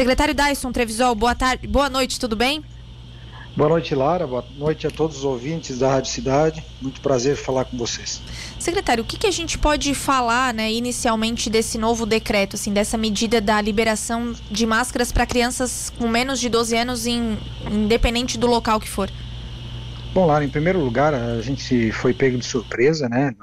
Secretário Dyson Trevisol, boa tarde, boa noite, tudo bem? Boa noite, Lara. Boa noite a todos os ouvintes da Rádio Cidade. Muito prazer falar com vocês. Secretário, o que, que a gente pode falar, né, inicialmente desse novo decreto, assim, dessa medida da liberação de máscaras para crianças com menos de 12 anos, em, independente do local que for? Bom, Lara, em primeiro lugar, a gente foi pego de surpresa, né?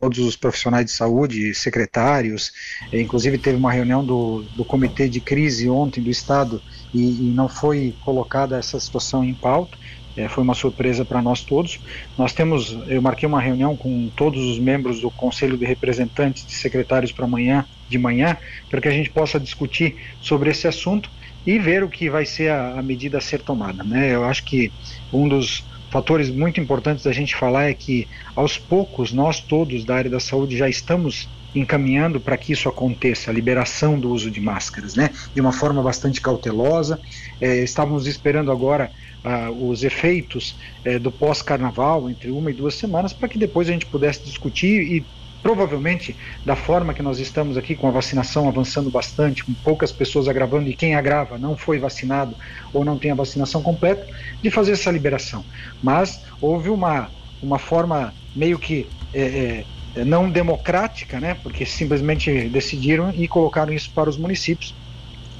Todos os profissionais de saúde, secretários, inclusive teve uma reunião do, do Comitê de Crise ontem do Estado e, e não foi colocada essa situação em pauta. É, foi uma surpresa para nós todos. Nós temos, eu marquei uma reunião com todos os membros do Conselho de Representantes de Secretários para amanhã, de manhã, para que a gente possa discutir sobre esse assunto e ver o que vai ser a, a medida a ser tomada. Né? Eu acho que um dos fatores muito importantes da gente falar é que, aos poucos, nós todos da área da saúde já estamos encaminhando para que isso aconteça, a liberação do uso de máscaras, né? De uma forma bastante cautelosa. É, estávamos esperando agora ah, os efeitos é, do pós-carnaval, entre uma e duas semanas, para que depois a gente pudesse discutir e provavelmente da forma que nós estamos aqui com a vacinação avançando bastante, com poucas pessoas agravando e quem agrava não foi vacinado ou não tem a vacinação completa, de fazer essa liberação. Mas houve uma, uma forma meio que é, é, é, não democrática, né, porque simplesmente decidiram e colocaram isso para os municípios,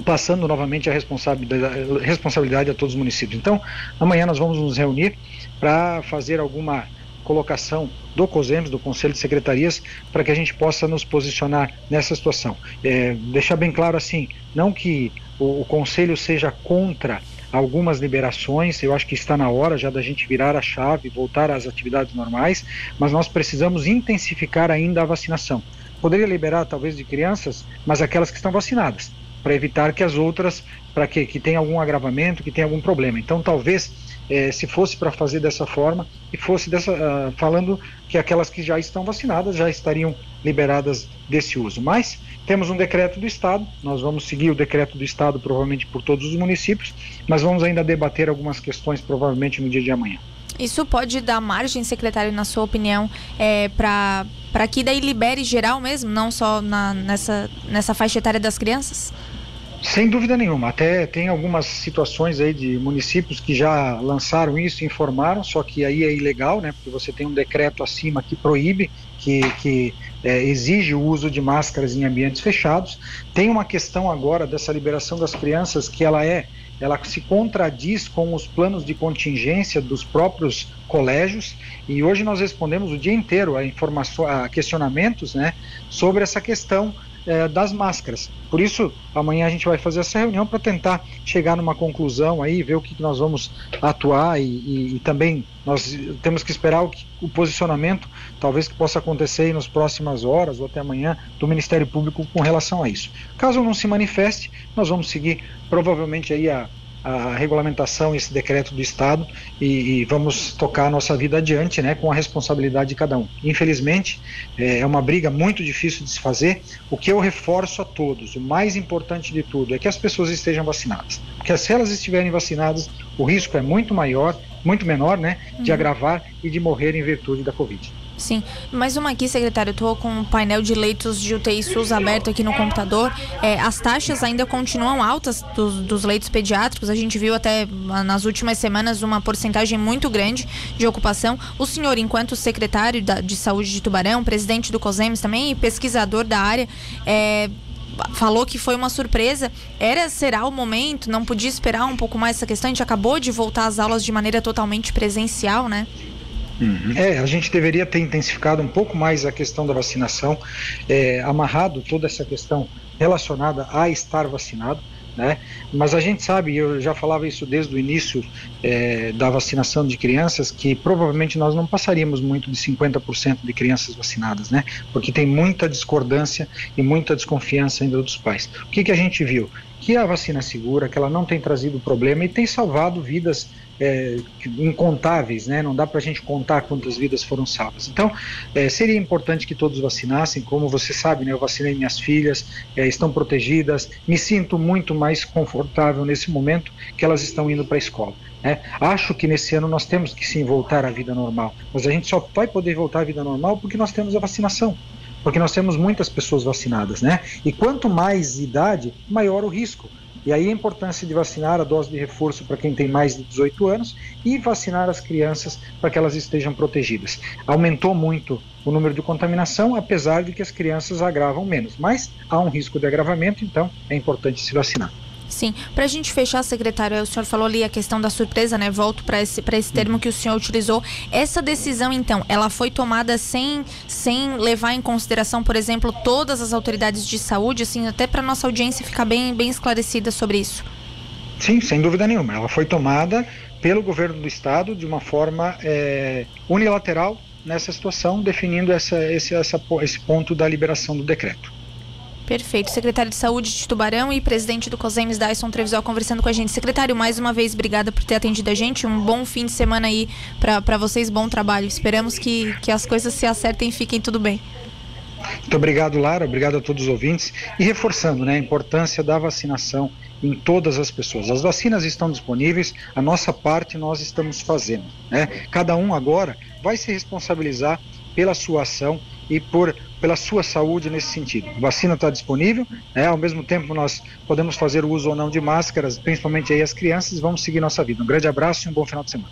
passando novamente a responsabilidade, responsabilidade a todos os municípios. Então, amanhã nós vamos nos reunir para fazer alguma colocação do COSEMS, do Conselho de Secretarias, para que a gente possa nos posicionar nessa situação. É, deixar bem claro assim, não que o, o Conselho seja contra algumas liberações, eu acho que está na hora já da gente virar a chave, voltar às atividades normais, mas nós precisamos intensificar ainda a vacinação. Poderia liberar talvez de crianças, mas aquelas que estão vacinadas, para evitar que as outras, para que, que tenha algum agravamento, que tenha algum problema. Então talvez é, se fosse para fazer dessa forma e fosse dessa, uh, falando que aquelas que já estão vacinadas já estariam liberadas desse uso. Mas temos um decreto do Estado, nós vamos seguir o decreto do Estado provavelmente por todos os municípios, mas vamos ainda debater algumas questões provavelmente no dia de amanhã. Isso pode dar margem, secretário, na sua opinião, é, para que daí libere geral mesmo, não só na, nessa, nessa faixa etária das crianças? Sem dúvida nenhuma. Até tem algumas situações aí de municípios que já lançaram isso, informaram, só que aí é ilegal, né? Porque você tem um decreto acima que proíbe, que, que é, exige o uso de máscaras em ambientes fechados. Tem uma questão agora dessa liberação das crianças que ela é, ela se contradiz com os planos de contingência dos próprios colégios e hoje nós respondemos o dia inteiro a informações, a questionamentos, né, sobre essa questão é, das máscaras. Por isso, amanhã a gente vai fazer essa reunião para tentar chegar numa conclusão aí, ver o que, que nós vamos atuar e, e, e, também nós temos que esperar o, que, o posicionamento, talvez que possa acontecer nas próximas horas ou até amanhã, do Ministério Público com relação a isso. Caso não se manifeste, nós vamos seguir provavelmente aí a a regulamentação, esse decreto do Estado e, e, vamos tocar a nossa vida adiante, né, com a responsabilidade de cada um. Infelizmente, é, é uma briga muito difícil de se fazer. O que eu reforço a todos, o mais importante de tudo, é que as pessoas estejam vacinadas. Porque se elas estiverem vacinadas, o risco é muito maior, muito menor, né, de uhum. agravar e de morrer em virtude da Covid. Sim, mais uma aqui, secretário. Estou com um painel de leitos de UTI SUS aberto aqui no computador. É, as taxas ainda continuam altas dos, dos, leitos pediátricos. A gente viu até nas últimas semanas uma porcentagem muito grande de ocupação. O senhor, enquanto secretário da, de saúde de Tubarão, presidente do COSEMES também e pesquisador da área, é, falou que foi uma surpresa. Era, será o momento? Não podia esperar um pouco mais essa questão? A gente acabou de voltar às aulas de maneira totalmente presencial, né? Uhum. É, a gente deveria ter intensificado um pouco mais a questão da vacinação, é, amarrado toda essa questão relacionada a estar vacinado. Né? Mas a gente sabe, eu já falava isso desde o início é, da vacinação de crianças, que provavelmente nós não passaríamos muito de 50% de crianças vacinadas, né? Porque tem muita discordância e muita desconfiança ainda dos pais. O que, que a gente viu? Que a vacina é segura, que ela não tem trazido problema e tem salvado vidas é, incontáveis, né? Não dá para a gente contar quantas vidas foram salvas. Então, é, seria importante que todos vacinassem. Como você sabe, né? Eu vacinei minhas filhas, é, estão protegidas. Me sinto muito mais confortável nesse momento que elas estão indo para a escola. Né? Acho que nesse ano nós temos que sim voltar à vida normal, mas a gente só vai poder voltar à vida normal porque nós temos a vacinação porque nós temos muitas pessoas vacinadas, né? E quanto mais idade, maior o risco E aí a importância de vacinar a dose de reforço para quem tem mais de 18 anos e vacinar as crianças para que elas estejam protegidas. Aumentou muito o número de contaminação, apesar de que as crianças agravam menos, mas há um risco de agravamento, então é importante se vacinar. Sim, para a gente fechar, secretário, o senhor falou ali a questão da surpresa, né? Volto para esse, esse termo que o senhor utilizou. Essa decisão, então, ela foi tomada sem, sem levar em consideração, por exemplo, todas as autoridades de saúde, assim, até para nossa audiência ficar bem, bem esclarecida sobre isso? Sim, sem dúvida nenhuma. Ela foi tomada pelo governo do estado de uma forma é, unilateral nessa situação, definindo essa, esse, essa, esse ponto da liberação do decreto. Perfeito. Secretário de Saúde de Tubarão e presidente do COSEMES, Dyson Trevisol, conversando com a gente. Secretário, mais uma vez, obrigada por ter atendido a gente. Um bom fim de semana aí para vocês, bom trabalho. Esperamos que, que as coisas se acertem e fiquem tudo bem. Muito obrigado, Lara. Obrigado a todos os ouvintes. E reforçando né, a importância da vacinação em todas as pessoas. As vacinas estão disponíveis, a nossa parte nós estamos fazendo. Né? Cada um agora vai se responsabilizar pela sua ação e por pela sua saúde nesse sentido. A vacina está disponível, né? ao mesmo tempo nós podemos fazer o uso ou não de máscaras, principalmente aí as crianças, vamos seguir nossa vida. Um grande abraço e um bom final de semana.